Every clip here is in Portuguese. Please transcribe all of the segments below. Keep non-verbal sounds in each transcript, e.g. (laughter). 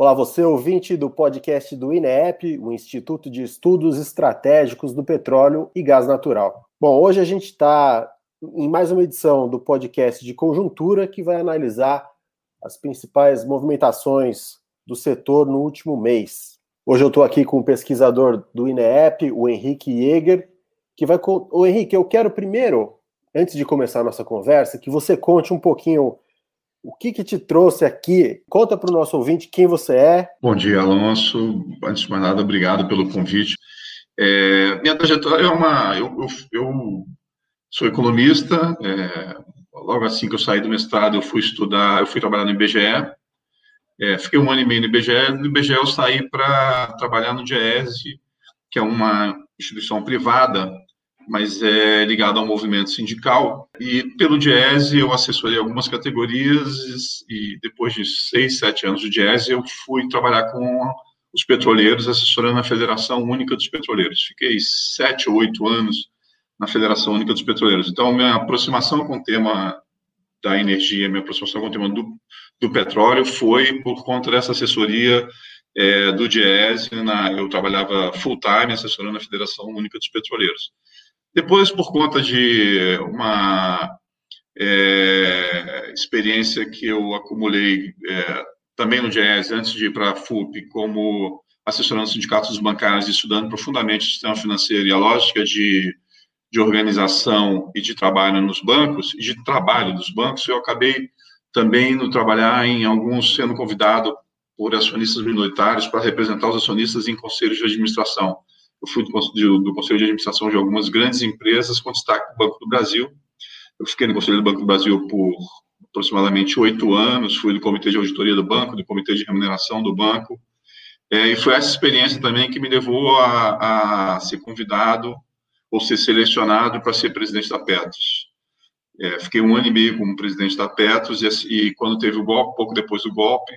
Olá, você ouvinte do podcast do INEP, o Instituto de Estudos Estratégicos do Petróleo e Gás Natural. Bom, hoje a gente está em mais uma edição do podcast de conjuntura que vai analisar as principais movimentações do setor no último mês. Hoje eu estou aqui com o pesquisador do INEP, o Henrique Jäger, que vai. O Henrique, eu quero primeiro, antes de começar a nossa conversa, que você conte um pouquinho o que, que te trouxe aqui? Conta para o nosso ouvinte quem você é. Bom dia, Alonso. Antes de mais nada, obrigado pelo convite. É, minha trajetória é uma. Eu, eu, eu sou economista. É, logo assim que eu saí do mestrado, eu fui estudar, eu fui trabalhar no IBGE. É, fiquei um ano e meio no IBGE. No IBGE, eu saí para trabalhar no DIESE, que é uma instituição privada mas é ligado ao movimento sindical. E pelo Diese eu assessorei algumas categorias e depois de seis, sete anos do Diese eu fui trabalhar com os petroleiros, assessorando a Federação Única dos Petroleiros. Fiquei sete ou oito anos na Federação Única dos Petroleiros. Então, minha aproximação com o tema da energia, minha aproximação com o tema do, do petróleo foi por conta dessa assessoria é, do Diese. Na, eu trabalhava full-time assessorando a Federação Única dos Petroleiros. Depois, por conta de uma é, experiência que eu acumulei é, também no GES, antes de ir para a FUP, como assessorando sindicatos bancários e estudando profundamente o sistema financeiro e a lógica de, de organização e de trabalho nos bancos, e de trabalho dos bancos, eu acabei também no trabalhar em alguns, sendo convidado por acionistas minoritários para representar os acionistas em conselhos de administração. Eu fui do, do, Conselho de Administração de algumas grandes empresas, com destaque do Banco do Brasil. Eu fiquei no Conselho do Banco do Brasil por aproximadamente oito anos, fui do Comitê de Auditoria do Banco, do Comitê de Remuneração do Banco. É, e foi essa experiência também que me levou a, a ser convidado ou ser selecionado para ser presidente da Petros. É, fiquei um ano e meio como presidente da Petros e, e, quando teve o golpe, pouco depois do golpe,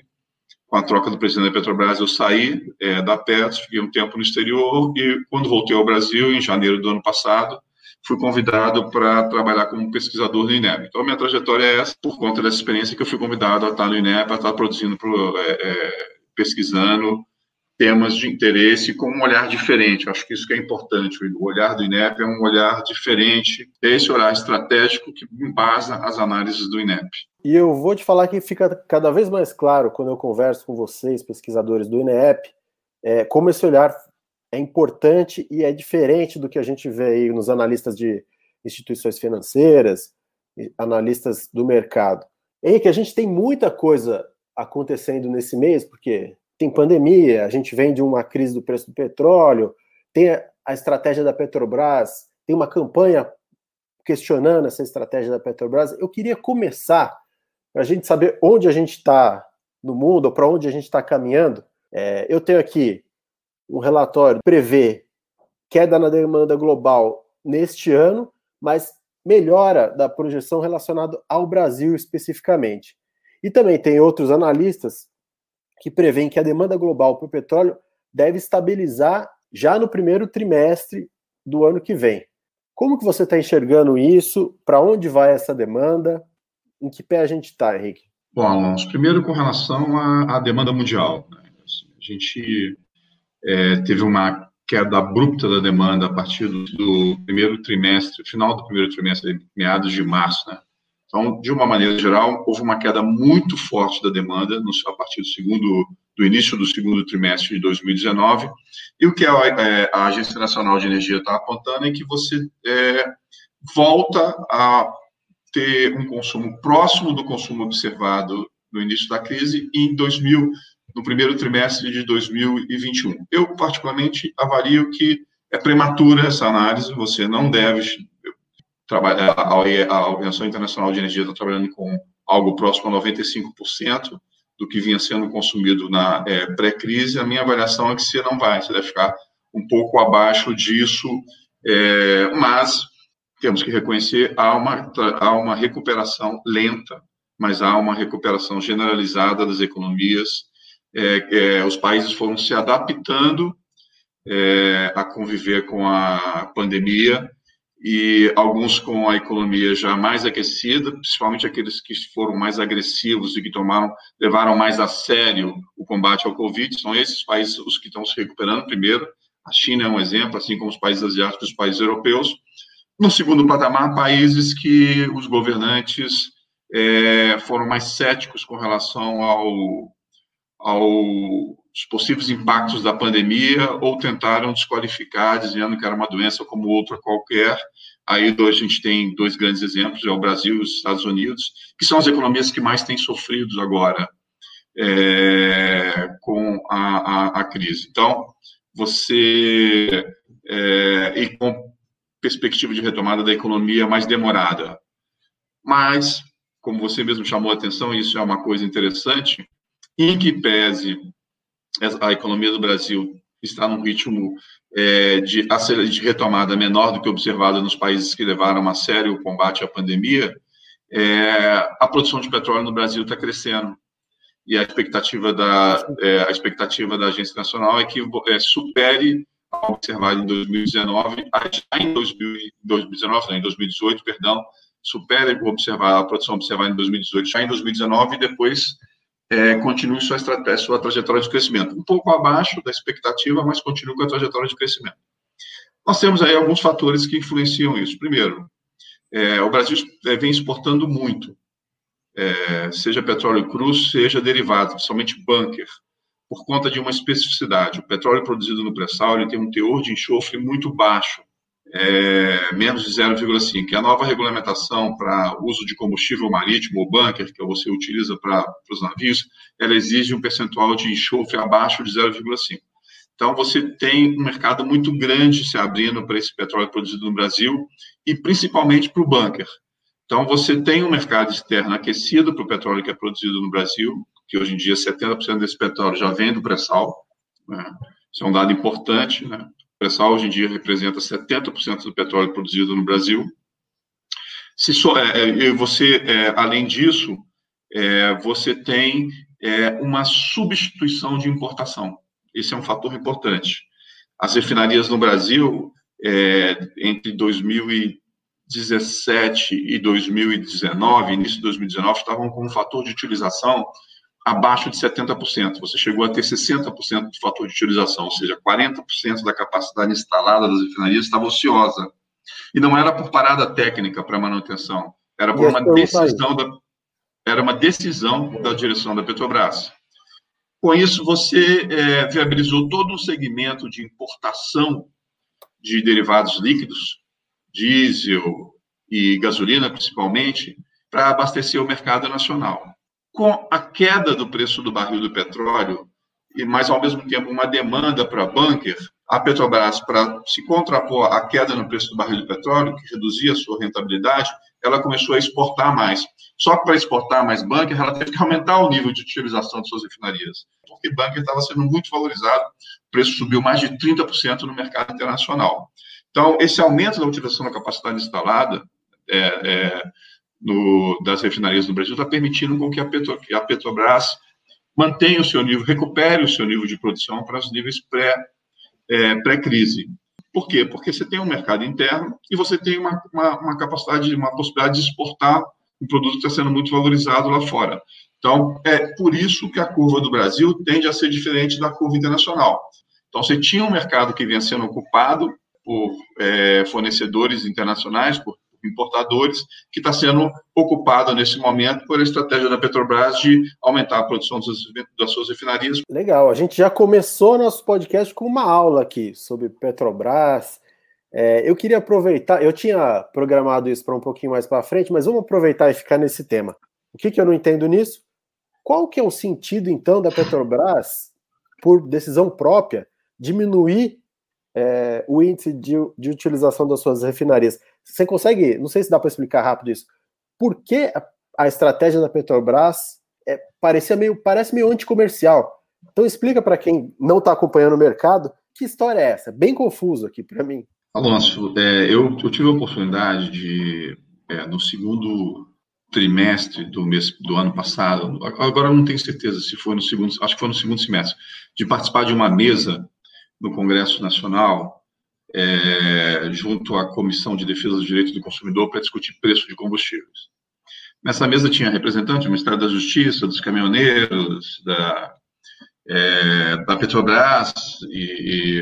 com a troca do presidente da Petrobras, eu saí é, da Petros, fiquei um tempo no exterior e, quando voltei ao Brasil, em janeiro do ano passado, fui convidado para trabalhar como pesquisador no INEP. Então, a minha trajetória é essa, por conta dessa experiência que eu fui convidado a estar no INEP, a estar produzindo, é, é, pesquisando temas de interesse com um olhar diferente. Acho que isso que é importante. O olhar do INEP é um olhar diferente, é esse olhar estratégico que embasa as análises do INEP. E eu vou te falar que fica cada vez mais claro quando eu converso com vocês, pesquisadores do INEP, é, como esse olhar é importante e é diferente do que a gente vê aí nos analistas de instituições financeiras, analistas do mercado. Henrique, a gente tem muita coisa acontecendo nesse mês, porque tem pandemia, a gente vem de uma crise do preço do petróleo, tem a, estratégia da Petrobras, tem uma campanha questionando essa estratégia da Petrobras. Eu queria começar para a gente saber onde a gente está no mundo, para onde a gente está caminhando, é, eu tenho aqui um relatório que prevê queda na demanda global neste ano, mas melhora da projeção relacionada ao Brasil especificamente. E também tem outros analistas que prevêem que a demanda global o petróleo deve estabilizar já no primeiro trimestre do ano que vem. Como que você está enxergando isso? Para onde vai essa demanda? em que pé a gente está, Henrique? Bom, Alonso, primeiro com relação à, à demanda mundial. Né? Assim, a gente é, teve uma queda abrupta da demanda a partir do, do, primeiro trimestre, final do primeiro trimestre, meados de março, né? Então, de uma maneira geral, houve uma queda muito forte da demanda no, a partir do segundo, do início do segundo trimestre de 2019. E o que a, é, a Agência Nacional de Energia está apontando é que você é, volta a ter um consumo próximo do consumo observado no início da crise em 2000, no primeiro trimestre de 2021. Eu, particularmente, avalio que é prematura essa análise, você não deve a Organização Internacional de Energia está trabalhando com algo próximo a 95% do que vinha sendo consumido na é, pré-crise, a minha avaliação é que você não vai, você deve ficar um pouco abaixo disso, é, mas temos que reconhecer, há uma, há uma recuperação lenta, mas há uma recuperação generalizada das economias. É, é, os países foram se adaptando é, a conviver com a pandemia e alguns com a economia já mais aquecida, principalmente aqueles que foram mais agressivos e que tomaram, levaram mais a sério o combate ao Covid, são esses países os que estão se recuperando primeiro. A China é um exemplo, assim como os países asiáticos, os países europeus. No segundo patamar, países que os governantes é, foram mais céticos com relação ao, aos possíveis impactos da pandemia ou tentaram desqualificar, dizendo que era uma doença como outra qualquer. Aí a gente tem dois grandes exemplos, é o Brasil e os Estados Unidos, que são as economias que mais têm sofrido agora é, com a, a, a, crise. Então, você, é, e com perspectiva de retomada da economia mais demorada. Mas, como você mesmo chamou a atenção, isso é uma coisa interessante, em que pese a economia do Brasil está num ritmo é, de, de retomada menor do que observado nos países que levaram a sério o combate à pandemia, é, a produção de petróleo no Brasil está crescendo. E a expectativa da, é, a expectativa da Agência Nacional é que é, supere a observada em 2019, já em 2019, não, em 2018, perdão, supere observar, a produção observada em 2018 já em 2019 e depois é, continue sua, sua trajetória de crescimento. Um pouco abaixo da expectativa, mas continue com a trajetória de crescimento. Nós temos aí alguns fatores que influenciam isso. Primeiro, é, o Brasil é, vem exportando muito, é, seja petróleo cru, seja derivado, principalmente bunker, por conta de uma especificidade. O petróleo produzido no pré-sal tem um teor de enxofre muito baixo é, menos de 0,5, que é a nova regulamentação para uso de combustível marítimo ou bunker, que você utiliza para os navios, ela exige um percentual de enxofre abaixo de 0,5. Então, você tem um mercado muito grande se abrindo para esse petróleo produzido no Brasil e principalmente para o bunker. Então, você tem um mercado externo aquecido para o petróleo que é produzido no Brasil, que hoje em dia 70% desse petróleo já vem do pré-sal. Né? Isso é um dado importante. Né? Pré-sal hoje em dia representa 70% do petróleo produzido no Brasil. Se so, é, é você, é, além disso, é, você tem é, uma substituição de importação. Esse é um fator importante. As refinarias no Brasil, é, entre 2017 e 2019, início de 2019, estavam com um fator de utilização abaixo de 70%. Você chegou a ter 60% do fator de utilização, ou seja, 40% da capacidade instalada das refinarias estava ociosa. E não era por parada técnica para manutenção, era por uma decisão da era uma decisão da direção da Petrobras. Com isso, você é, viabilizou todo um segmento de importação de derivados líquidos, diesel e gasolina, principalmente, para abastecer o mercado nacional com a queda do preço do barril do petróleo, e mas ao mesmo tempo uma demanda para bunker, a Petrobras, para se contrapor à queda no preço do barril do petróleo, que reduzia a sua rentabilidade, ela começou a exportar mais. Só que para exportar mais bunker, ela teve que aumentar o nível de utilização de suas refinarias, porque bunker estava sendo muito valorizado, o preço subiu mais de 30% no mercado internacional. Então, esse aumento da utilização da capacidade instalada é, é, no, das refinarias do Brasil está permitindo com que a, Petro, que a Petrobras mantenha o seu nível, recupere o seu nível de produção para os níveis pré, é, pré-crise. Por quê? Porque você tem um mercado interno e você tem uma, uma, uma capacidade, uma possibilidade de exportar um produto que está sendo muito valorizado lá fora. Então, é por isso que a curva do Brasil tende a ser diferente da curva internacional. Então, você tinha um mercado que vinha sendo ocupado por é, fornecedores internacionais, por importadores, que está sendo ocupada nesse momento por a estratégia da Petrobras de aumentar a produção das suas refinarias. Legal, a gente já começou nosso podcast com uma aula aqui sobre Petrobras. É, eu queria aproveitar, eu tinha programado isso para um pouquinho mais para frente, mas vamos aproveitar e ficar nesse tema. O que, que eu não entendo nisso? Qual que é o sentido, então, da Petrobras, por decisão própria, diminuir é, o índice de, de utilização das suas refinarias? Você consegue, não sei se dá para explicar rápido isso, por que a, a estratégia da Petrobras é, parecia meio, parece meio anticomercial? Então explica para quem não está acompanhando o mercado, que história é essa? Bem confuso aqui para mim. Alonso, é, eu, eu, tive a oportunidade de, é, no segundo trimestre do mês do ano passado, agora não tenho certeza se foi no segundo, acho que foi no segundo semestre, de participar de uma mesa no Congresso Nacional é, junto à Comissão de Defesa dos Direitos do Consumidor para discutir preço de combustíveis. Nessa mesa tinha representantes do Ministério da Justiça, dos caminhoneiros, da, é, da Petrobras e, e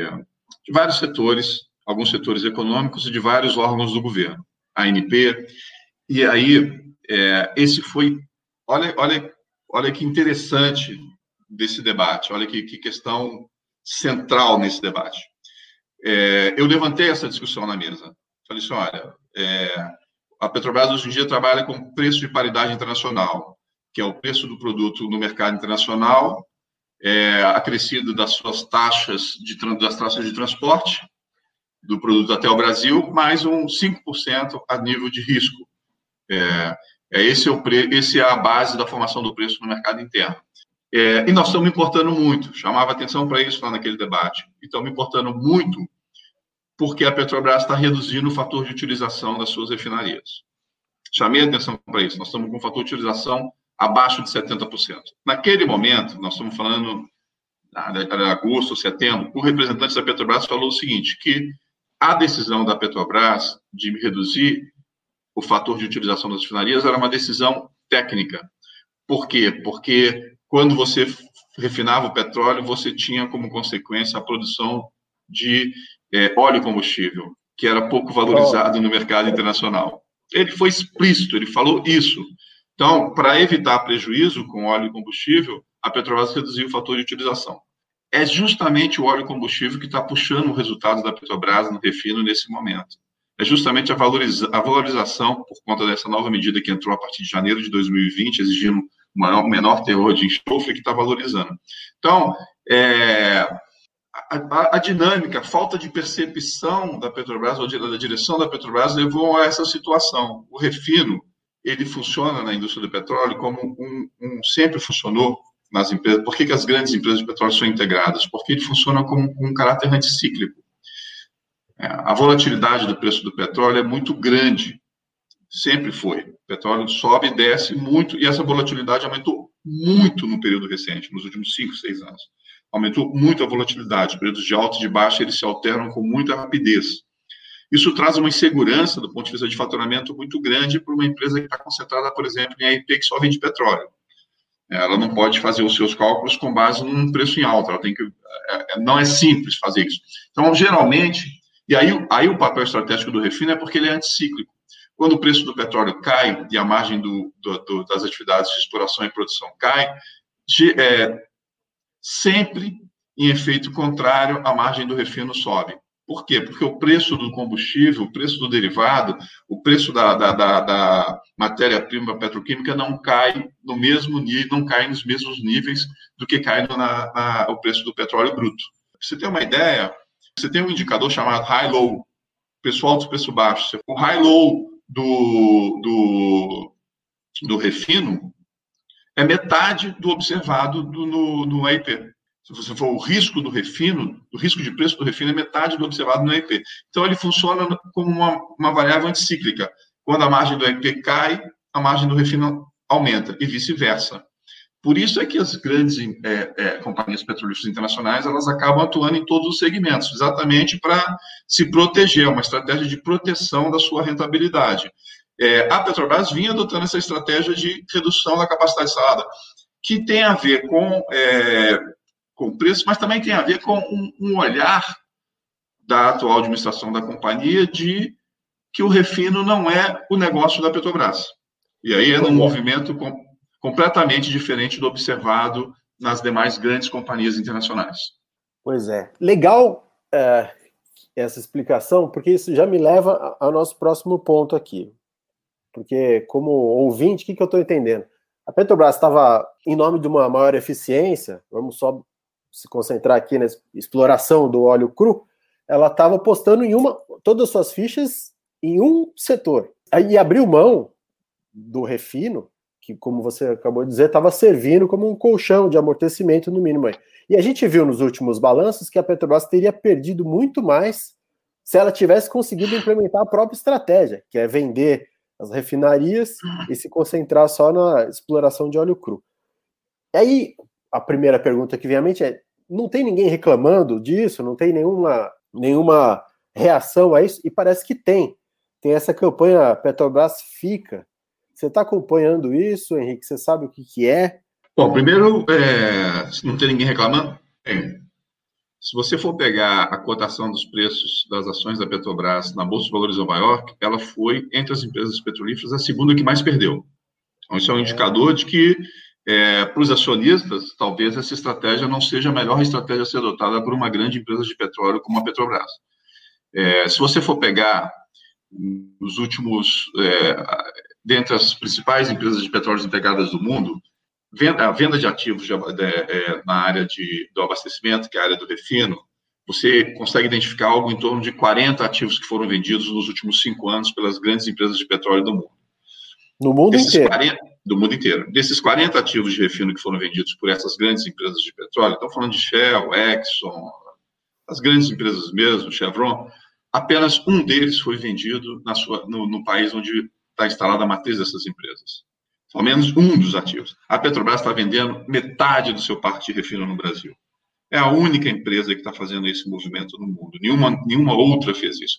de vários setores, alguns setores econômicos e de vários órgãos do governo, ANP. E aí, é, esse foi, olha, olha, olha que interessante desse debate, olha que, que questão central nesse debate. É, eu levantei essa discussão na mesa. Falei assim, olha, é, a Petrobras hoje em dia trabalha com preço de paridade internacional, que é o preço do produto no mercado internacional é, acrescido das suas taxas de, das taxas de transporte do produto até o Brasil, mais um 5% a nível de risco. É, é esse, é o pre, esse é a base da formação do preço no mercado interno. É, e nós estamos importando muito, chamava atenção para isso lá naquele debate. E estamos importando muito porque a Petrobras está reduzindo o fator de utilização das suas refinarias. Chamei atenção para isso. Nós estamos com um fator de utilização abaixo de 70%. Naquele momento, nós estamos falando de agosto, setembro, o representante da Petrobras falou o seguinte, que a decisão da Petrobras de reduzir o fator de utilização das refinarias era uma decisão técnica. Por quê? Porque quando você refinava o petróleo, você tinha como consequência a produção de é, óleo combustível, que era pouco valorizado no mercado internacional. Ele foi explícito, ele falou isso. Então, para evitar prejuízo com óleo e combustível, a Petrobras reduziu o fator de utilização. É justamente o óleo combustível que está puxando o resultado da Petrobras no refino nesse momento. É justamente a, valoriza a valorização, por conta dessa nova medida que entrou a partir de janeiro de 2020, exigindo maior, menor teor de enxofre, que está valorizando. Então, é, a, a, a, dinâmica, a falta de percepção da Petrobras, ou da direção da Petrobras, levou a essa situação. O refino, ele funciona na indústria do petróleo como um, um sempre funcionou nas empresas. Por que, que, as grandes empresas de petróleo são integradas? Porque ele funciona com, com um caráter anticíclico. É, a volatilidade do preço do petróleo é muito grande, sempre foi. O petróleo sobe e desce muito, e essa volatilidade aumentou muito no período recente, nos últimos cinco, seis anos. Aumentou muito a volatilidade, períodos de alta e de baixa, eles se alternam com muita rapidez. Isso traz uma insegurança do ponto de vista de faturamento muito grande para uma empresa que está concentrada, por exemplo, em AIP que só vende petróleo. Ela não pode fazer os seus cálculos com base num preço em alta. Ela tem que, é, é, não é simples fazer isso. Então, geralmente, e aí, aí o papel estratégico do refino é porque ele é anticíclico. Quando o preço do petróleo cai e a margem do, do, do, das atividades de exploração e produção cai, de, é, sempre em efeito contrário, a margem do refino sobe. Por quê? Porque o preço do combustível, o preço do derivado, o preço da, da, da, da matéria-prima petroquímica não cai no mesmo nível, não cai nos mesmos níveis do que cai no, na, na, o preço do petróleo bruto. você tem uma ideia, você tem um indicador chamado high-low, preço alto e preço baixo. O high-low do, do, do refino é metade do observado do, no, no AIP se você for o risco do refino, o risco de preço do refino é metade do observado no EP. Então, ele funciona como uma, uma variável anticíclica. Quando a margem do EP cai, a margem do refino aumenta, e vice-versa. Por isso é que as grandes é, é, companhias petrolíferas internacionais elas acabam atuando em todos os segmentos, exatamente para se proteger, uma estratégia de proteção da sua rentabilidade. É, a Petrobras vinha adotando essa estratégia de redução da capacidade instalada, que tem a ver com é, com preço, mas também tem a ver com um, um olhar da atual administração da companhia de que o refino não é o negócio da Petrobras. E aí é um movimento com, completamente diferente do observado nas demais grandes companhias internacionais. Pois é. Legal é, essa explicação, porque isso já me leva ao nosso próximo ponto aqui. Porque, como ouvinte, o que, que eu estou entendendo? A Petrobras estava, em nome de uma maior eficiência, vamos só se concentrar aqui na exploração do óleo cru, ela estava apostando em uma, todas as suas fichas em um setor. Aí abriu mão do refino, que, como você acabou de dizer, estava servindo como um colchão de amortecimento no mínimo. Aí. E a gente viu nos últimos balanços que a Petrobras teria perdido muito mais se ela tivesse conseguido implementar a própria estratégia, que é vender as refinarias e se concentrar só na exploração de óleo cru. E aí, a primeira pergunta que vem à mente é: não tem ninguém reclamando disso? Não tem nenhuma, nenhuma reação a isso? E parece que tem. Tem essa campanha Petrobras Fica. Você está acompanhando isso, Henrique? Você sabe o que, que é? Bom, primeiro, é, não tem ninguém reclamando? Tem. Se você for pegar a cotação dos preços das ações da Petrobras na Bolsa de Valores de Nova York, ela foi, entre as empresas petrolíferas, a segunda que mais perdeu. Então, isso é um é. indicador de que, é, para os acionistas, talvez essa estratégia não seja a melhor estratégia a ser adotada por uma grande empresa de petróleo como a Petrobras. É, se você for pegar os últimos, é, dentre as principais empresas de petróleo integradas do mundo, venda, a venda de ativos de, de, é, na área de, do abastecimento, que é a área do refino, você consegue identificar algo em torno de 40 ativos que foram vendidos nos últimos cinco anos pelas grandes empresas de petróleo do mundo. No mundo Desses inteiro? 40, do mundo inteiro. Desses 40 ativos de refino que foram vendidos por essas grandes empresas de petróleo, estão falando de Shell, Exxon, as grandes empresas mesmo, Chevron, apenas um deles foi vendido sua, no, no país onde está instalada a matriz dessas empresas. Ao menos um dos ativos. A Petrobras está vendendo metade do seu parque de refino no Brasil. É a única empresa que está fazendo esse movimento no mundo. Nenhuma, nenhuma outra fez isso.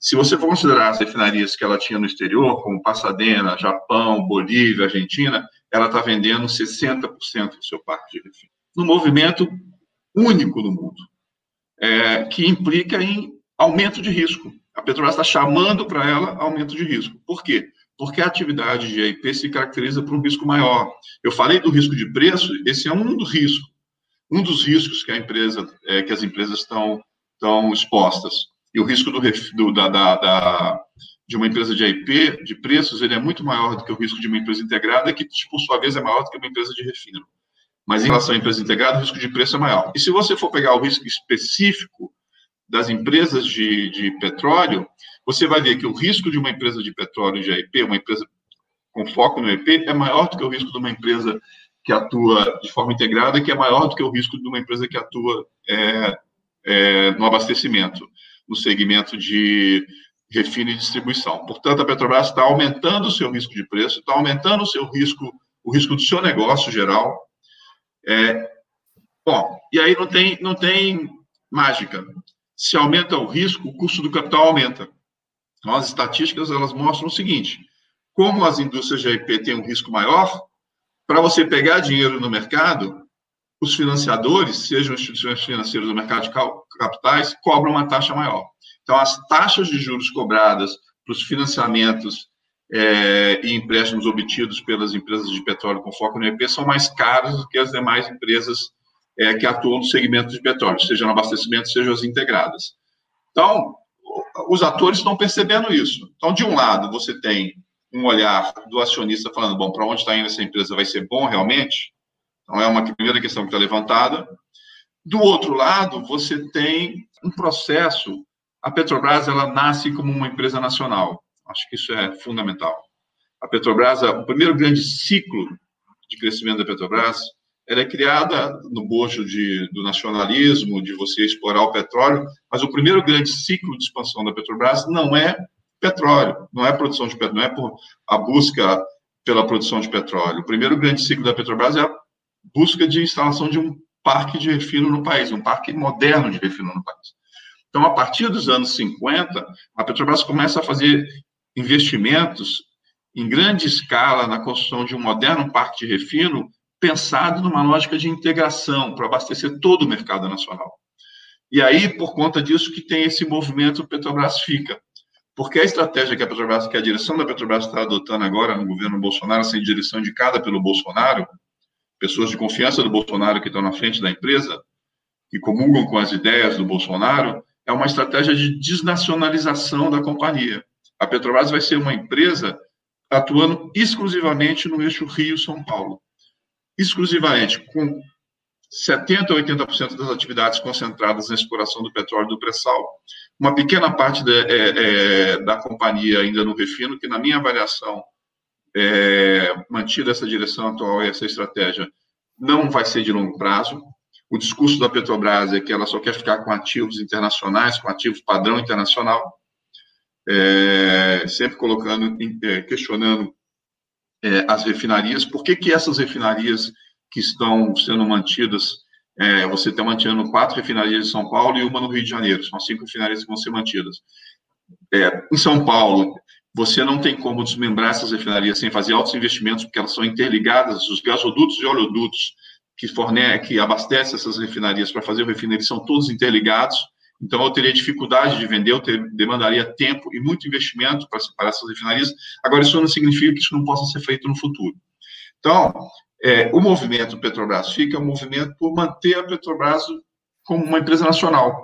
Se você for considerar as refinarias que ela tinha no exterior, como Pasadena, Japão, Bolívia, Argentina, ela está vendendo 60% do seu parque de refino. No movimento único no mundo, é, que implica em aumento de risco. A Petrobras está chamando para ela aumento de risco. Por quê? Porque a atividade de EIP se caracteriza por um risco maior. Eu falei do risco de preço, esse é um dos riscos, um dos riscos que a empresa, é, que as empresas estão, estão expostas. E o risco do, do da, da, da, de uma empresa de EIP, de preços, ele é muito maior do que o risco de uma empresa integrada, que, por sua vez, é maior do que uma empresa de refino. Mas em relação à empresa integrada, o risco de preço é maior. E se você for pegar o risco específico das empresas de, de petróleo, você vai ver que o risco de uma empresa de petróleo de AIP, uma empresa com foco no EP, é maior do que o risco de uma empresa que atua de forma integrada, que é maior do que o risco de uma empresa que atua é, é, no abastecimento, no segmento de refino e distribuição. Portanto, a Petrobras está aumentando o seu risco de preço, está aumentando o seu risco, o risco do seu negócio geral. É, bom, e aí não tem, não tem mágica se aumenta o risco, o custo do capital aumenta. Então, as estatísticas elas mostram o seguinte: como as indústrias de IP têm um risco maior, para você pegar dinheiro no mercado, os financiadores, sejam instituições financeiras do mercado de capitais, cobram uma taxa maior. Então, as taxas de juros cobradas para os financiamentos é, e empréstimos obtidos pelas empresas de petróleo com foco no EP são mais caras do que as demais empresas é, que atuam no segmento de petróleo, seja no abastecimento, seja as integradas. Então, os atores estão percebendo isso. Então, de um lado, você tem um olhar do acionista falando, bom, para onde está indo essa empresa vai ser bom realmente? Então, é uma primeira questão que está levantada. Do outro lado, você tem um processo. A Petrobras ela nasce como uma empresa nacional. Acho que isso é fundamental. A Petrobras, o primeiro grande ciclo de crescimento da Petrobras ela é criada no bojo de, do nacionalismo, de você explorar o petróleo, mas o primeiro grande ciclo de expansão da Petrobras não é petróleo, não é produção de petróleo, não é por a busca pela produção de petróleo. O primeiro grande ciclo da Petrobras é a busca de instalação de um parque de refino no país, um parque moderno de refino no país. Então, a partir dos anos 50, a Petrobras começa a fazer investimentos em grande escala na construção de um moderno parque de refino pensado numa lógica de integração para abastecer todo o mercado nacional. E aí, por conta disso, que tem esse movimento Petrobras fica. Porque a estratégia que a Petrobras, que a direção da Petrobras está adotando agora no governo Bolsonaro, sem direção indicada pelo Bolsonaro, pessoas de confiança do Bolsonaro que estão na frente da empresa, que comungam com as ideias do Bolsonaro, é uma estratégia de desnacionalização da companhia. A Petrobras vai ser uma empresa atuando exclusivamente no eixo Rio-São Paulo exclusivamente com 70% a 80% das atividades concentradas na exploração do petróleo do pré-sal. Uma pequena parte de, é, é, da companhia ainda no refino, que na minha avaliação, é, mantida essa direção atual e essa estratégia, não vai ser de longo prazo. O discurso da Petrobras é que ela só quer ficar com ativos internacionais, com ativos padrão internacional, é, sempre colocando, é, questionando é, as refinarias. Por que, que essas refinarias que estão sendo mantidas é, você está mantendo quatro refinarias em São Paulo e uma no Rio de Janeiro. São cinco refinarias que vão ser mantidas. É, em São Paulo, você não tem como desmembrar essas refinarias sem fazer altos investimentos, porque elas são interligadas, os gasodutos e oleodutos que fornecem, que abastecem essas refinarias para fazer o refineiro são todos interligados. Então, eu teria dificuldade de vender, eu ter, demandaria tempo e muito investimento para separar essas refinarias. Agora, isso não significa que isso não possa ser feito no futuro. Então, é, o movimento Petrobras fica é um movimento por manter a Petrobras como uma empresa nacional.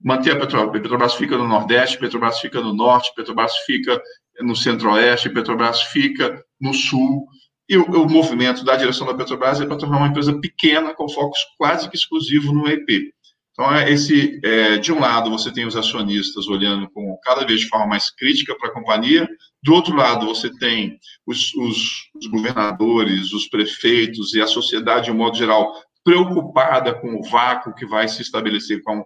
Manter a Petrobras. Petrobras fica no Nordeste, Petrobras fica no Norte, Petrobras fica no Centro-Oeste, Petrobras fica no Sul. E o, o, movimento da direção da Petrobras é para tornar uma empresa pequena, com foco quase que exclusivo no EP. Então, é esse, é, de um lado, você tem os acionistas olhando com cada vez de forma mais crítica para a companhia, do outro lado, você tem os, os, os, governadores, os prefeitos e a sociedade, de um modo geral, preocupada com o vácuo que vai se estabelecer com,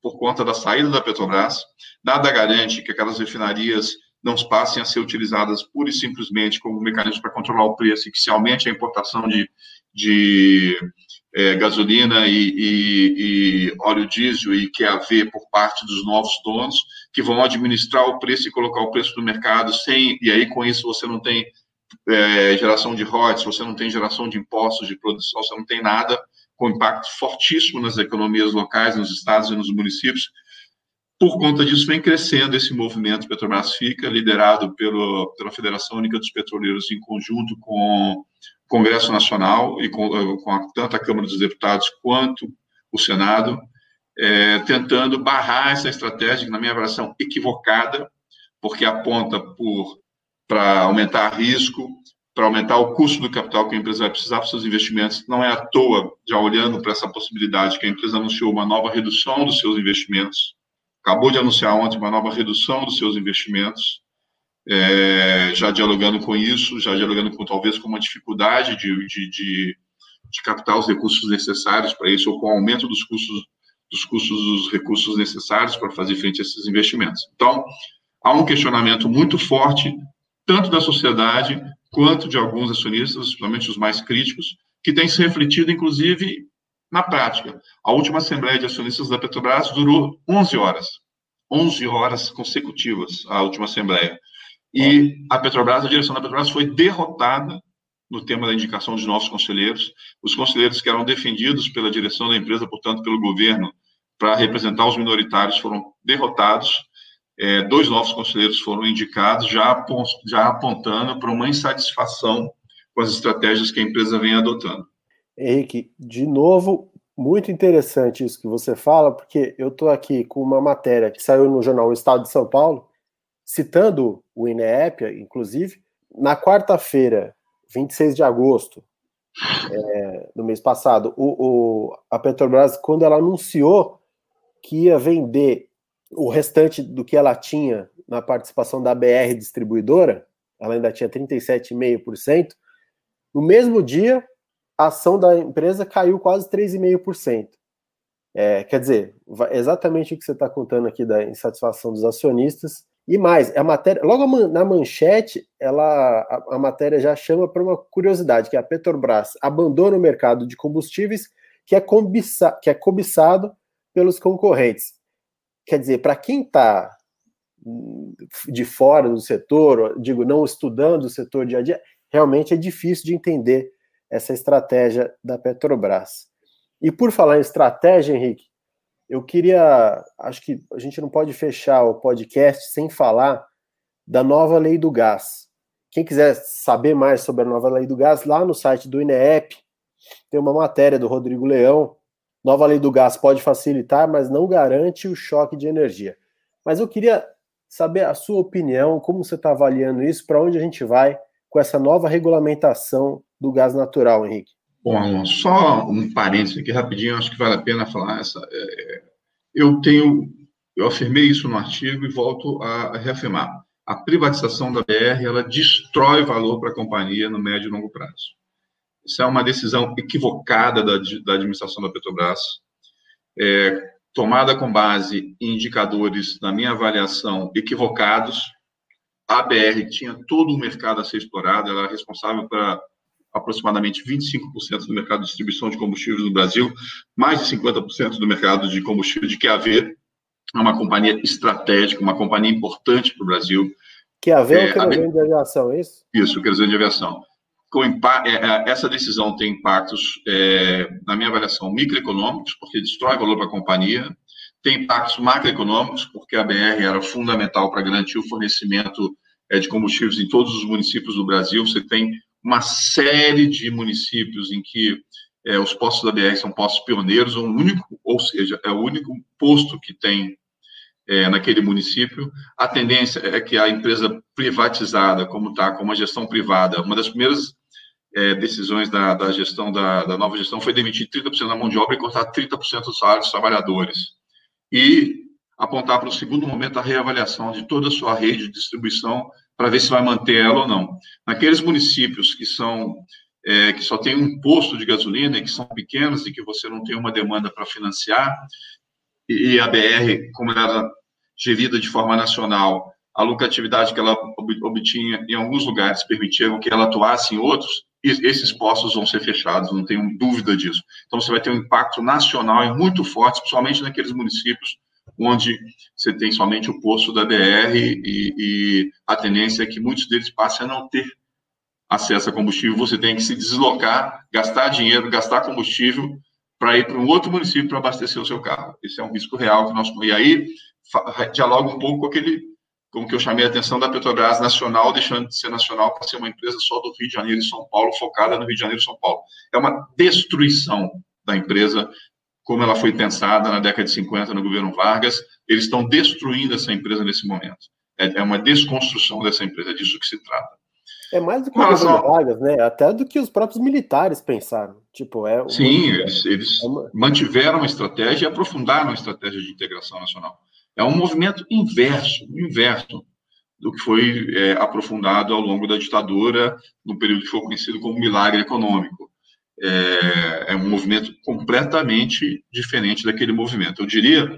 por conta da saída da Petrobras. Nada garante que aquelas refinarias não passem a ser utilizadas pura e simplesmente como mecanismo para controlar o preço e que se aumente a importação de, de é, gasolina e, e, e, óleo diesel e QAV por parte dos novos donos, que vão administrar o preço e colocar o preço no mercado sem, e aí com isso você não tem é, geração de royalties, você não tem geração de impostos de produção, você não tem nada com impacto fortíssimo nas economias locais, nos estados e nos municípios. Por conta disso, vem crescendo esse movimento Petrobras Fica, liderado pelo, pela Federação Única dos Petroleiros, em conjunto com Congresso Nacional e com, eh, com a, tanto a Câmara dos Deputados quanto o Senado, é, tentando barrar essa estratégia, que, na minha avaliação, equivocada, porque aponta para aumentar risco, para aumentar o custo do capital que a empresa vai precisar para seus investimentos. Não é à toa, já olhando para essa possibilidade, que a empresa anunciou uma nova redução dos seus investimentos, acabou de anunciar ontem uma nova redução dos seus investimentos, é, já dialogando com isso, já dialogando com talvez com uma dificuldade de, de, de, de captar os recursos necessários para isso, ou com o aumento dos custos, dos custos dos recursos necessários para fazer frente a esses investimentos. Então, há um questionamento muito forte, tanto da sociedade quanto de alguns acionistas, principalmente os mais críticos, que tem se refletido, inclusive, na prática. A última Assembleia de Acionistas da Petrobras durou 11 horas. 11 horas consecutivas, a última Assembleia. E a Petrobras, a direção da Petrobras foi derrotada no tema da indicação de novos conselheiros. Os conselheiros que eram defendidos pela direção da empresa, portanto, pelo governo, para representar os minoritários, foram derrotados. É, dois novos conselheiros foram indicados, já, já apontando para uma insatisfação com as estratégias que a empresa vem adotando. Henrique, de novo, muito interessante isso que você fala, porque eu estou aqui com uma matéria que saiu no jornal o Estado de São Paulo, citando o INEP, inclusive, na quarta-feira, 26 de agosto, é, no mês passado, o, o, a Petrobras, quando ela anunciou que ia vender o restante do que ela tinha na participação da BR distribuidora, ela ainda tinha 37,5%, no mesmo dia, a ação da empresa caiu quase 3,5%. É, quer dizer, exatamente o que você está contando aqui da insatisfação dos acionistas, e mais, a matéria, logo na manchete, ela, a, a matéria já chama para uma curiosidade, que é a Petrobras abandona o mercado de combustíveis que é, cobiça, que é cobiçado pelos concorrentes. Quer dizer, para quem está de fora do setor, digo, não estudando o setor dia a dia, realmente é difícil de entender essa estratégia da Petrobras. E por falar em estratégia, Henrique, eu queria, acho que a gente não pode fechar o podcast sem falar da nova lei do gás. Quem quiser saber mais sobre a nova lei do gás, lá no site do INEP tem uma matéria do Rodrigo Leão. Nova lei do gás pode facilitar, mas não garante o choque de energia. Mas eu queria saber a sua opinião, como você está avaliando isso, para onde a gente vai com essa nova regulamentação do gás natural, Henrique. Bom, só um parênteses aqui rapidinho, acho que vale a pena falar. Essa, é, eu tenho, eu afirmei isso no artigo e volto a, a reafirmar. A privatização da BR ela destrói valor para a companhia no médio e longo prazo. Isso é uma decisão equivocada da, da administração da Petrobras, é, tomada com base em indicadores, na minha avaliação, equivocados. A BR tinha todo o mercado a ser explorado, ela era responsável para aproximadamente 25% do mercado de distribuição de combustíveis no Brasil, mais de 50% do mercado de combustível de QAV. É uma companhia estratégica, uma companhia importante para o Brasil. QAV é o querosene é, de aviação, é isso? Isso, o querosene de aviação. Com, é, essa decisão tem impactos, é, na minha avaliação, microeconômicos, porque destrói valor para a companhia, tem impactos macroeconômicos, porque a BR era fundamental para garantir o fornecimento é, de combustíveis em todos os municípios do Brasil. Você tem uma série de municípios em que é, os postos da BR são postos pioneiros, um único, ou seja, é o único posto que tem é, naquele município. A tendência é que a empresa privatizada, como está, como a gestão privada, uma das primeiras é, decisões da, da gestão, da, da, nova gestão, foi demitir 30% da mão de obra e cortar 30% dos salários dos trabalhadores e apontar para o segundo momento a reavaliação de toda a sua rede de distribuição para ver se vai manter ela ou não. Naqueles municípios que são é, que só tem um posto de gasolina e que são pequenos e que você não tem uma demanda para financiar, e, a BR, como era gerida de forma nacional, a lucratividade que ela obtinha em alguns lugares permitia que ela atuasse em outros, esses postos vão ser fechados, não tenho dúvida disso. Então, você vai ter um impacto nacional e muito forte, principalmente naqueles municípios onde você tem somente o posto da BR e, e a tendência é que muitos deles passem a não ter acesso a combustível. Você tem que se deslocar, gastar dinheiro, gastar combustível para ir para um outro município para abastecer o seu carro. Esse é um risco real que nós. E aí dialoga um pouco com aquele como que eu chamei a atenção da Petrobras nacional, deixando de ser nacional para ser uma empresa só do Rio de Janeiro e São Paulo, focada no Rio de Janeiro e São Paulo. É uma destruição da empresa, como ela foi pensada na década de 50 no governo Vargas. Eles estão destruindo essa empresa nesse momento. É, é uma desconstrução dessa empresa, é disso que se trata. É mais do que o governo Vargas, né? Até do que os próprios militares pensaram. Tipo, é uma... Sim, eles, eles é uma... mantiveram a estratégia e aprofundaram a estratégia de integração nacional. É um movimento inverso, inverso do que foi é, aprofundado ao longo da ditadura, no período que foi conhecido como milagre econômico. É, é um movimento completamente diferente daquele movimento. Eu diria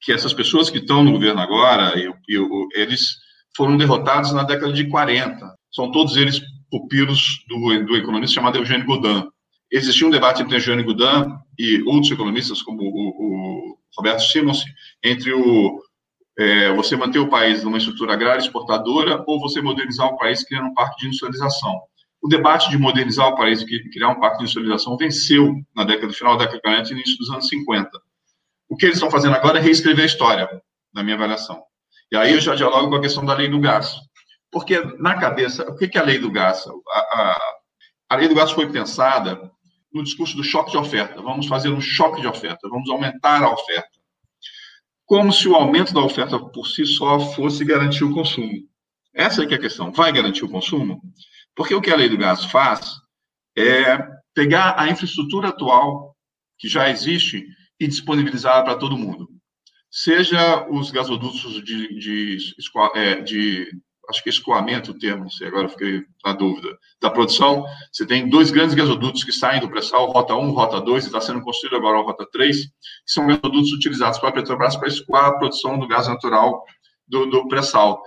que essas pessoas que estão no governo agora, eu, eu, eles foram derrotados na década de 40. São todos eles pupilos do, do economista chamado Eugênio Godin. Existia um debate entre Eugênio Godin e outros economistas, como o, o Roberto Simons, entre o é, você manter o país numa estrutura agrária exportadora ou você modernizar o país criando um parque de industrialização. O debate de modernizar o país e criar um parque de industrialização venceu na década final da década de 40 e início dos anos 50. O que eles estão fazendo agora é reescrever a história, na minha avaliação. E aí eu já dialogo com a questão da lei do gás. Porque, na cabeça, o que é a lei do gás? A, a, a lei do gás foi pensada no discurso do choque de oferta. Vamos fazer um choque de oferta, vamos aumentar a oferta. Como se o aumento da oferta por si só fosse garantir o consumo. Essa é que é a questão. Vai garantir o consumo? Porque o que a lei do gás faz é pegar a infraestrutura atual que já existe e disponibilizar para todo mundo. Seja os gasodutos de, de, de, de acho que é escoamento o termo, não sei, agora fiquei na dúvida, da produção, você tem dois grandes gasodutos que saem do pré-sal, Rota 1, Rota 2, e está sendo construído agora a Rota 3, que são gasodutos utilizados pela Petrobras para escoar a produção do gás natural do, do pré-sal.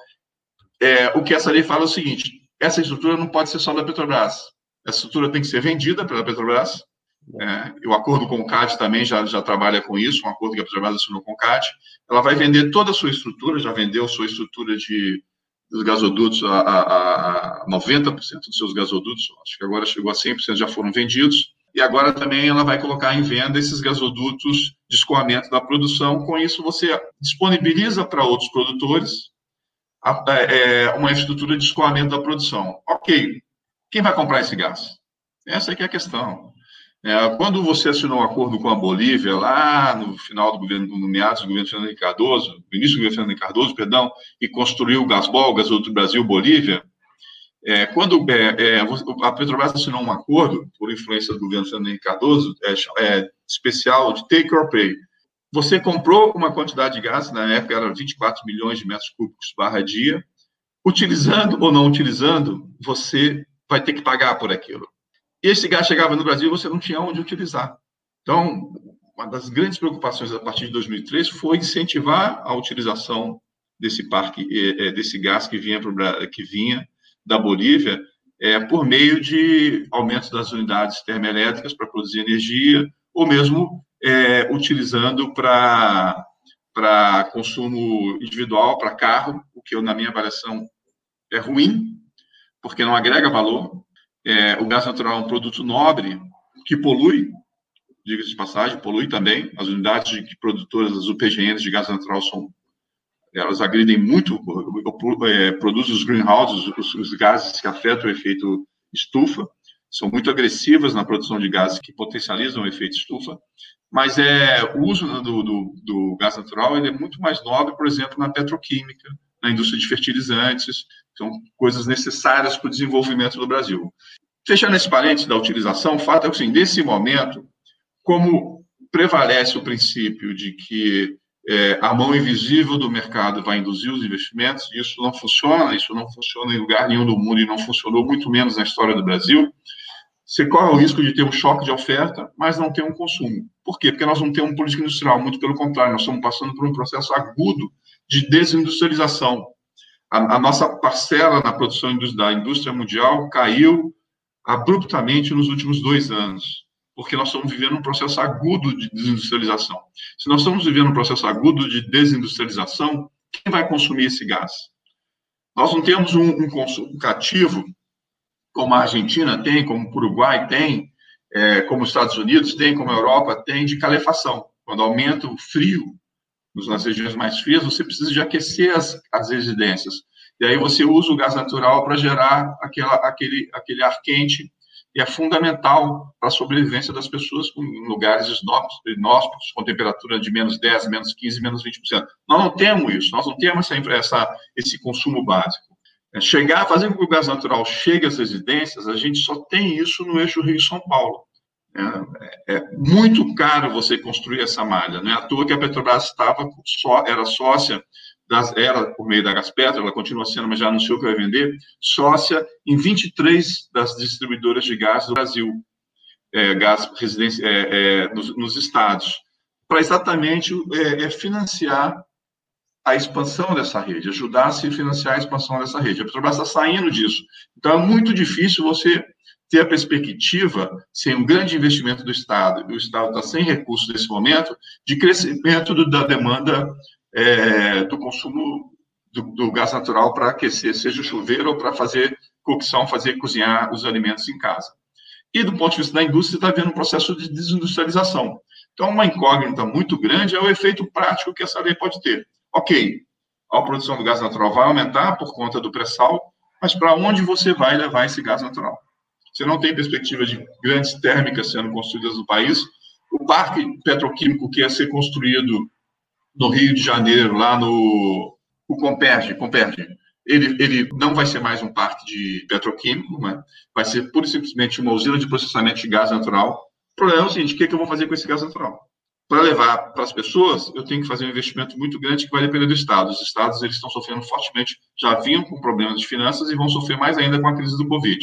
É, o que essa lei fala é o seguinte, essa estrutura não pode ser só da Petrobras, essa estrutura tem que ser vendida pela Petrobras, é, o acordo com o CAD também já, já trabalha com isso, um acordo que a Petrobras assinou com o CAD, ela vai vender toda a sua estrutura, já vendeu sua estrutura de dos gasodutos, a, a, a 90% dos seus gasodutos, acho que agora chegou a 100%, já foram vendidos. E agora também ela vai colocar em venda esses gasodutos de escoamento da produção. Com isso, você disponibiliza para outros produtores a, é, uma estrutura de escoamento da produção. Ok, quem vai comprar esse gás? Essa é que é a questão. É, quando você assinou um acordo com a Bolívia, lá no final do governo, no meados do governo Fernando Cardoso, no início do governo Fernando Cardoso, perdão, e construiu o Gasbol, o Gasoduto Brasil-Bolívia, é, quando é, é, a Petrobras assinou um acordo, por influência do governo Fernando Henrique Cardoso, é, é, especial de take or pay. Você comprou uma quantidade de gás, na época era 24 milhões de metros cúbicos barra dia, utilizando ou não utilizando, você vai ter que pagar por aquilo esse gás chegava no Brasil e você não tinha onde utilizar. Então, uma das grandes preocupações a partir de 2003 foi incentivar a utilização desse parque, desse gás que vinha, pro, que vinha da Bolívia, é, por meio de aumento das unidades termoelétricas para produzir energia, ou mesmo é, utilizando para consumo individual, para carro, o que, eu, na minha avaliação, é ruim, porque não agrega valor. É, o gás natural é um produto nobre que polui, diga-se de passagem, polui também. As unidades de, produtoras, as UPGNs de gás natural, são, elas agridem muito, é, produzem os greenhouses, os, os gases que afetam o efeito estufa, são muito agressivas na produção de gases que potencializam o efeito estufa, mas é, o uso do, do, do gás natural ele é muito mais nobre, por exemplo, na petroquímica, na indústria de fertilizantes, são coisas necessárias para o desenvolvimento do Brasil. Fechando esse parênteses da utilização, o fato é que, assim, nesse momento, como prevalece o princípio de que é, a mão invisível do mercado vai induzir os investimentos, e isso não funciona, isso não funciona em lugar nenhum do mundo e não funcionou muito menos na história do Brasil, você corre o risco de ter um choque de oferta, mas não ter um consumo. Por quê? Porque nós não temos política industrial, muito pelo contrário, nós estamos passando por um processo agudo de desindustrialização. A, a nossa parcela na produção da indústria mundial caiu abruptamente nos últimos dois anos, porque nós estamos vivendo um processo agudo de desindustrialização. Se nós estamos vivendo um processo agudo de desindustrialização, quem vai consumir esse gás? Nós não temos um, um consumo cativo, como a Argentina tem, como o Uruguai tem, é, como os Estados Unidos tem, como a Europa tem, de calefação. Quando aumenta o frio nas regiões mais frias, você precisa de aquecer as, as residências. E aí você usa o gás natural para gerar aquela, aquele, aquele ar quente e é fundamental para a sobrevivência das pessoas em lugares inóspitos, com temperatura de menos 10, menos 15, menos 20%. Nós não temos isso, nós não temos essa, essa, esse consumo básico. É chegar, fazer com que o gás natural chegue às residências, a gente só tem isso no eixo Rio-São Paulo. É, é, muito caro você construir essa malha. Não é à toa que a Petrobras estava só, era sócia, das, era por meio da Gaspetro, ela continua sendo, mas já anunciou que vai vender, sócia em 23 das distribuidoras de gás do Brasil, é, gás residência, é, é, nos, nos, estados, para exatamente é, é, financiar a expansão dessa rede, ajudar a se financiar a expansão dessa rede. A Petrobras está saindo disso. Então, é muito difícil você ter a perspectiva, sem um grande investimento do Estado, e o Estado está sem recursos nesse momento, de crescimento do, da demanda é, do consumo do, do gás natural para aquecer, seja o chuveiro ou para fazer cocção, fazer cozinhar os alimentos em casa. E do ponto de vista da indústria, está havendo um processo de desindustrialização. Então, uma incógnita muito grande é o efeito prático que essa lei pode ter. Ok, a produção do gás natural vai aumentar por conta do pré-sal, mas para onde você vai levar esse gás natural? Você não tem perspectiva de grandes térmicas sendo construídas no país. O parque petroquímico que ia ser construído no Rio de Janeiro, lá no o Comperge, Comperge ele, ele não vai ser mais um parque de petroquímico, né? vai ser pura e simplesmente uma usina de processamento de gás natural. O problema é o seguinte, o que, é que eu vou fazer com esse gás natural? Para levar para as pessoas, eu tenho que fazer um investimento muito grande que vai depender do Estado. Os Estados eles estão sofrendo fortemente, já vinham com problemas de finanças e vão sofrer mais ainda com a crise do Covid.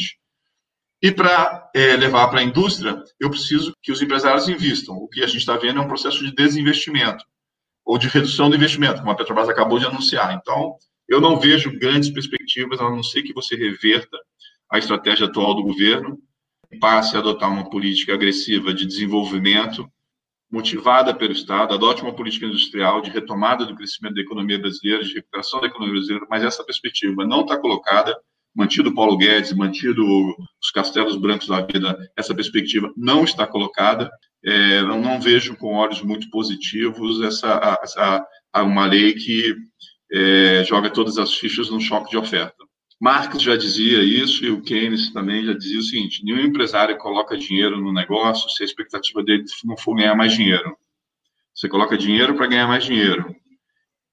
E para é, levar para a indústria, eu preciso que os empresários invistam. O que a gente está vendo é um processo de desinvestimento ou de redução do investimento, como a Petrobras acabou de anunciar. Então, eu não vejo grandes perspectivas, a não ser que você reverta a estratégia atual do governo e passe a adotar uma política agressiva de desenvolvimento motivada pelo Estado, adote uma política industrial de retomada do crescimento da economia brasileira, de recuperação da economia brasileira, mas essa perspectiva não está colocada mantido Paulo Guedes, mantido os castelos brancos da vida, essa perspectiva não está colocada. É, eu não vejo com olhos muito positivos essa, uma lei que é, joga todas as fichas no choque de oferta. Marx já dizia isso e o Keynes também já dizia o seguinte: nenhum empresário coloca dinheiro no negócio se a expectativa dele não for ganhar mais dinheiro. Você coloca dinheiro para ganhar mais dinheiro.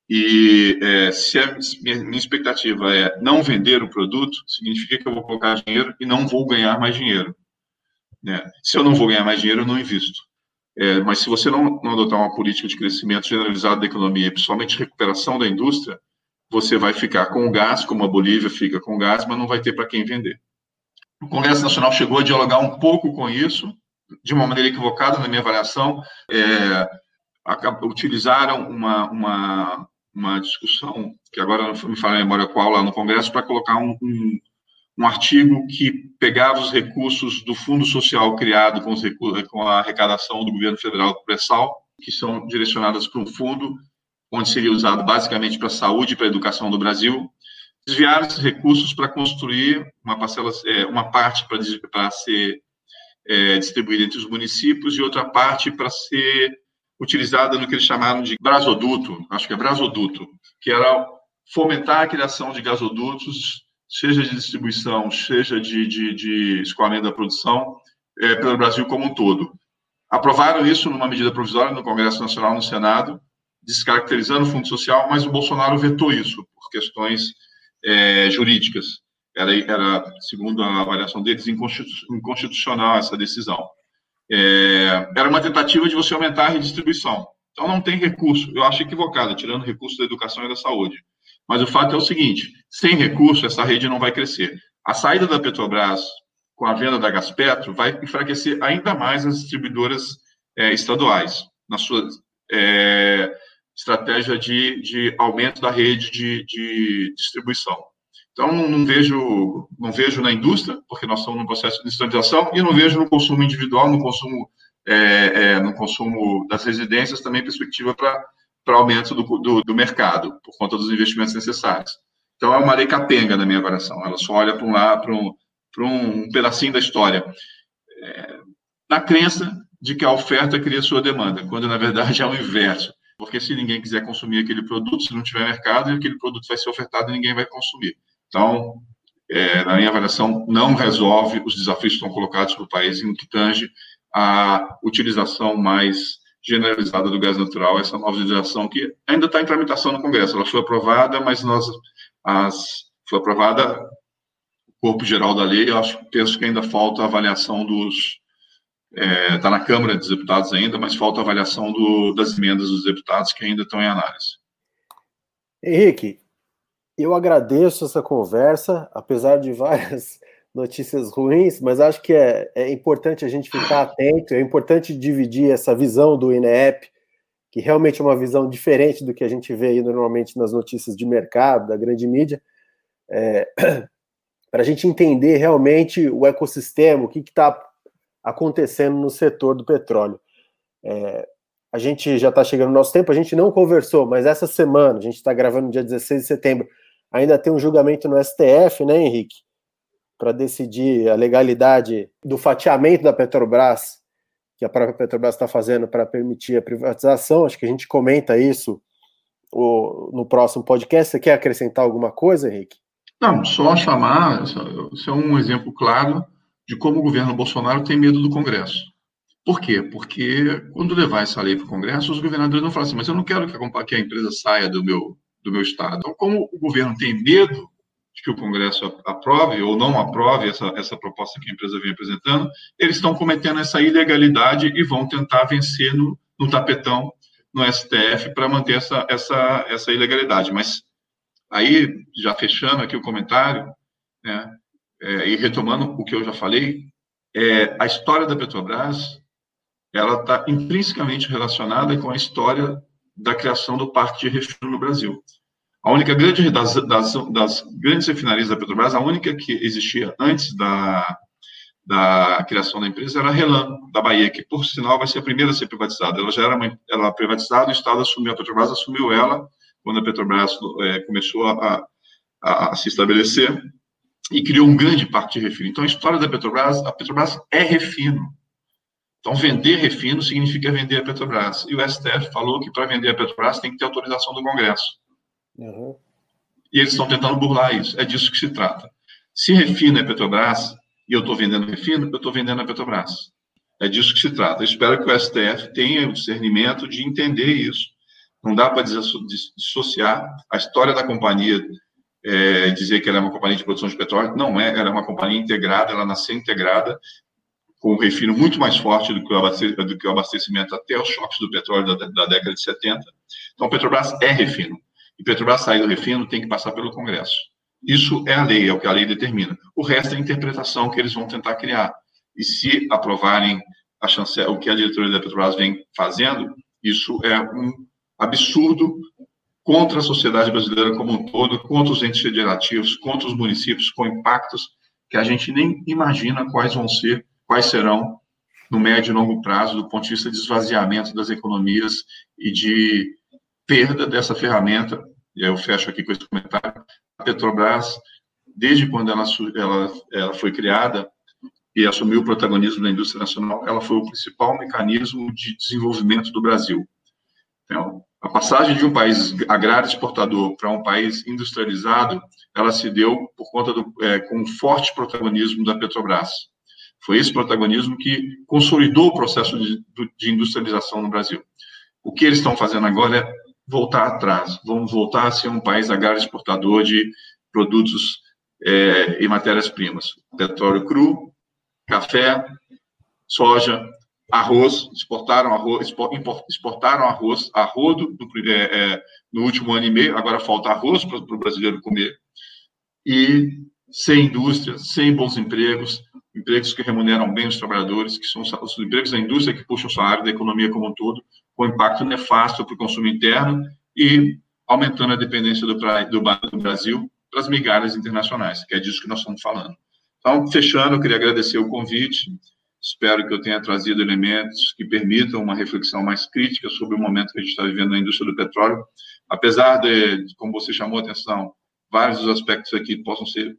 E é, se a minha expectativa é não vender o produto, significa que eu vou colocar dinheiro e não vou ganhar mais dinheiro. Né? Se eu não vou ganhar mais dinheiro, eu não invisto. É, mas se você não, não, adotar uma política de crescimento generalizado da economia, principalmente recuperação da indústria, você vai ficar com o gás, como a Bolívia fica com o gás, mas não vai ter para quem vender. O Congresso Nacional chegou a dialogar um pouco com isso, de uma maneira equivocada, na minha avaliação. É, utilizaram uma, uma, uma discussão, que agora não me fala a memória qual, lá no Congresso, para colocar um, um, um artigo que pegava os recursos do Fundo Social criado com, recursos, com a arrecadação do governo federal do pré-sal, que são direcionadas para um fundo onde seria usado basicamente para a saúde e para a educação do Brasil, desviar esses recursos para construir uma parcela, é, uma parte para ser é, distribuída entre os municípios e outra parte para ser utilizada no que eles chamaram de brasoduto, acho que é brasoduto, que era fomentar a criação de gasodutos, seja de distribuição, seja de, de, de escoamento da produção, é, pelo Brasil como um todo. Aprovaram isso numa medida provisória no Congresso Nacional, no Senado, descaracterizando o Fundo Social, mas o Bolsonaro vetou isso por questões é, jurídicas. Era, era, segundo a avaliação deles, inconstitucional essa decisão. É, era uma tentativa de você aumentar a redistribuição. Então, não tem recurso. Eu acho equivocado, tirando recurso da educação e da saúde. Mas o fato é o seguinte: sem recurso, essa rede não vai crescer. A saída da Petrobras com a venda da Gaspetro vai enfraquecer ainda mais as distribuidoras é, estaduais na sua é, estratégia de, de aumento da rede de, de distribuição. Então, não, não, vejo, não vejo na indústria, porque nós estamos no processo de industrialização, e não vejo no consumo individual, no consumo, é, é, no consumo das residências, também perspectiva para aumento do, do, do, mercado, por conta dos investimentos necessários. Então, é uma lei capenga na minha avaliação, ela só olha para um lado, para um, para um pedacinho da história. É, na crença de que a oferta cria sua demanda, quando na verdade é o inverso. Porque se ninguém quiser consumir aquele produto, se não tiver mercado, aquele produto vai ser ofertado e ninguém vai consumir. Então, é, na minha avaliação, não resolve os desafios que estão colocados para o país em que tange a utilização mais generalizada do gás natural, essa nova legislação que ainda está em tramitação no Congresso. Ela foi aprovada, mas nós as, foi aprovada corpo geral da lei, eu acho, penso que ainda falta a avaliação dos. Está é, tá na Câmara dos Deputados ainda, mas falta avaliação do, das emendas dos deputados que ainda estão em análise. Henrique, eu agradeço essa conversa, apesar de várias (laughs) notícias ruins, mas acho que é, é importante a gente ficar atento, é importante dividir essa visão do INEP, que realmente é uma visão diferente do que a gente vê aí normalmente nas notícias de mercado, da grande mídia. É, (clears throat) para a gente entender realmente o ecossistema, o que está acontecendo no setor do petróleo. É, a gente já está chegando no nosso tempo, a gente não conversou, mas essa semana, a gente está gravando dia 16 de setembro, ainda tem um julgamento no STF, né, Henrique? Para decidir a legalidade do fatiamento da Petrobras, que a própria Petrobras está fazendo para permitir a privatização. Acho que a gente comenta isso no próximo podcast. Você quer acrescentar alguma coisa, Henrique? Não, só chamar, isso é um exemplo claro de como o governo Bolsonaro tem medo do Congresso. Por quê? Porque quando levar essa lei para o Congresso, os governadores vão falar assim, mas eu não quero que a empresa saia do meu, do meu estado. Então, como o governo tem medo de que o Congresso aprove ou não aprove essa, essa proposta que a empresa vem apresentando, eles estão cometendo essa ilegalidade e vão tentar vencer no, no tapetão no STF para manter essa, essa, essa ilegalidade. Mas Aí, já fechando aqui o comentário, né, é, e retomando o que eu já falei, é, a história da Petrobras ela está intrinsecamente relacionada com a história da criação do parque de refino no Brasil. A única grande das, das, das grandes refinarias da Petrobras, a única que existia antes da, da criação da empresa era a Relan, da Bahia, que por sinal vai ser a primeira a ser privatizada. Ela já era uma, ela privatizada, o Estado assumiu, a Petrobras assumiu ela quando a Petrobras é, começou a, a, a, se estabelecer e criou um grande parque de refino. Então, a história da Petrobras, a Petrobras é refino. Então, vender refino significa vender a Petrobras. E o STF falou que para vender a Petrobras tem que ter autorização do Congresso. Uhum. E eles estão tentando burlar isso. É disso que se trata. Se refino é Petrobras e eu estou vendendo refino, eu estou vendendo a Petrobras. É disso que se trata. Eu espero que o STF tenha o discernimento de entender isso não dá para dissociar a história da companhia, é, dizer que ela é uma companhia de produção de petróleo. Não é, ela é uma companhia integrada, ela nasceu integrada, com um refino muito mais forte do que, o do que o abastecimento até os choques do petróleo da, da década de 70. Então, Petrobras é refino. E Petrobras sair do refino tem que passar pelo Congresso. Isso é a lei, é o que a lei determina. O resto é a interpretação que eles vão tentar criar. E se aprovarem a chance, o que a diretoria da Petrobras vem fazendo, isso é um absurdo contra a sociedade brasileira como um todo, contra os entes federativos, contra os municípios, com impactos que a gente nem imagina quais vão ser, quais serão no médio e longo prazo, do ponto de vista de esvaziamento das economias e de perda dessa ferramenta. E aí eu fecho aqui com esse comentário. A Petrobras, desde quando ela, ela, ela foi criada e assumiu o protagonismo da indústria nacional, ela foi o principal mecanismo de desenvolvimento do Brasil. Então, a passagem de um país agrário exportador para um país industrializado, ela se deu por conta do é, com um forte protagonismo da Petrobras. Foi esse protagonismo que consolidou o processo de, de industrialização no Brasil. O que eles estão fazendo agora é voltar atrás. Vamos voltar a ser um país agrário exportador de produtos é, e matérias-primas. Petróleo cru, café, soja, arroz, exportaram arroz, exportaram arroz a rodo no, é, é, no último ano e meio, agora falta arroz para o brasileiro comer. E sem indústria, sem bons empregos, empregos que remuneram bem os trabalhadores, que são os empregos da indústria que puxam o salário da economia como um todo, com impacto nefasto para o consumo interno e aumentando a dependência do, do, do Brasil para as migalhas internacionais, que é disso que nós estamos falando. Então, fechando, eu queria agradecer o convite, espero que eu tenha trazido elementos que permitam uma reflexão mais crítica sobre o momento que a gente está vivendo na indústria do petróleo, apesar de, como você chamou a atenção, vários dos aspectos aqui possam ser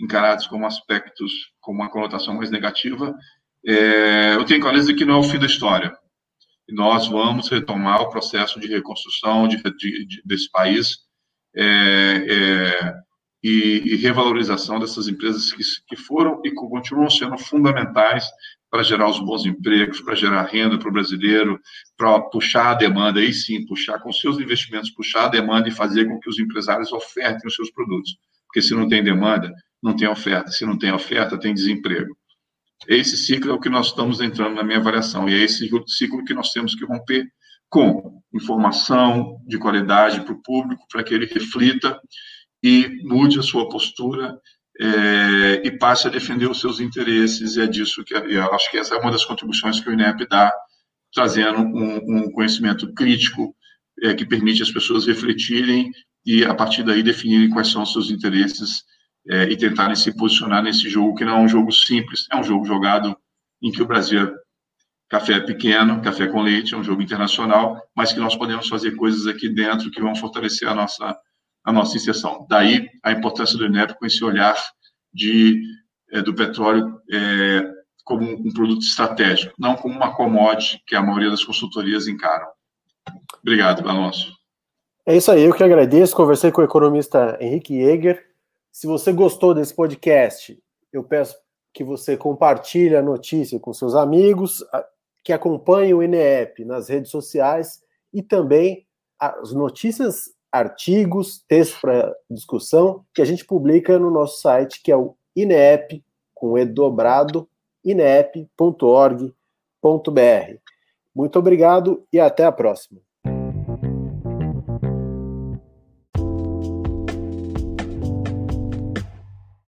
encarados como aspectos com uma conotação mais negativa, é, eu tenho clareza que não é o fim da história. E nós vamos retomar o processo de reconstrução de, de, de, desse país é, é, e, e, revalorização dessas empresas que, que foram e continuam sendo fundamentais para gerar os bons empregos, para gerar renda para o brasileiro, para puxar a demanda, aí sim, puxar com seus investimentos, puxar a demanda e fazer com que os empresários ofertem os seus produtos. Porque se não tem demanda, não tem oferta. Se não tem oferta, tem desemprego. Esse ciclo é o que nós estamos entrando na minha avaliação, e é esse ciclo que nós temos que romper com informação de qualidade para o público, para que ele reflita e mude a sua postura é, e passe a defender os seus interesses, e é disso que eu acho que essa é uma das contribuições que o INEP dá, trazendo um, um conhecimento crítico é, que permite as pessoas refletirem e, a partir daí, definirem quais são os seus interesses é, e tentarem se posicionar nesse jogo, que não é um jogo simples, é um jogo jogado em que o Brasil é café pequeno, café com leite, é um jogo internacional, mas que nós podemos fazer coisas aqui dentro que vão fortalecer a nossa, a nossa inserção. Daí a importância do INEP com esse olhar de, é, do petróleo é, como um produto estratégico, não como uma commodity que a maioria das consultorias encaram. Obrigado, Alonso. É isso aí, eu que agradeço. Conversei com o economista Henrique Jäger, se você gostou desse podcast, eu peço que você compartilhe a notícia com seus amigos, que acompanhe o INEP nas redes sociais e também as notícias, artigos, textos para discussão que a gente publica no nosso site, que é o INEP, com E dobrado, inep.org.br. Muito obrigado e até a próxima.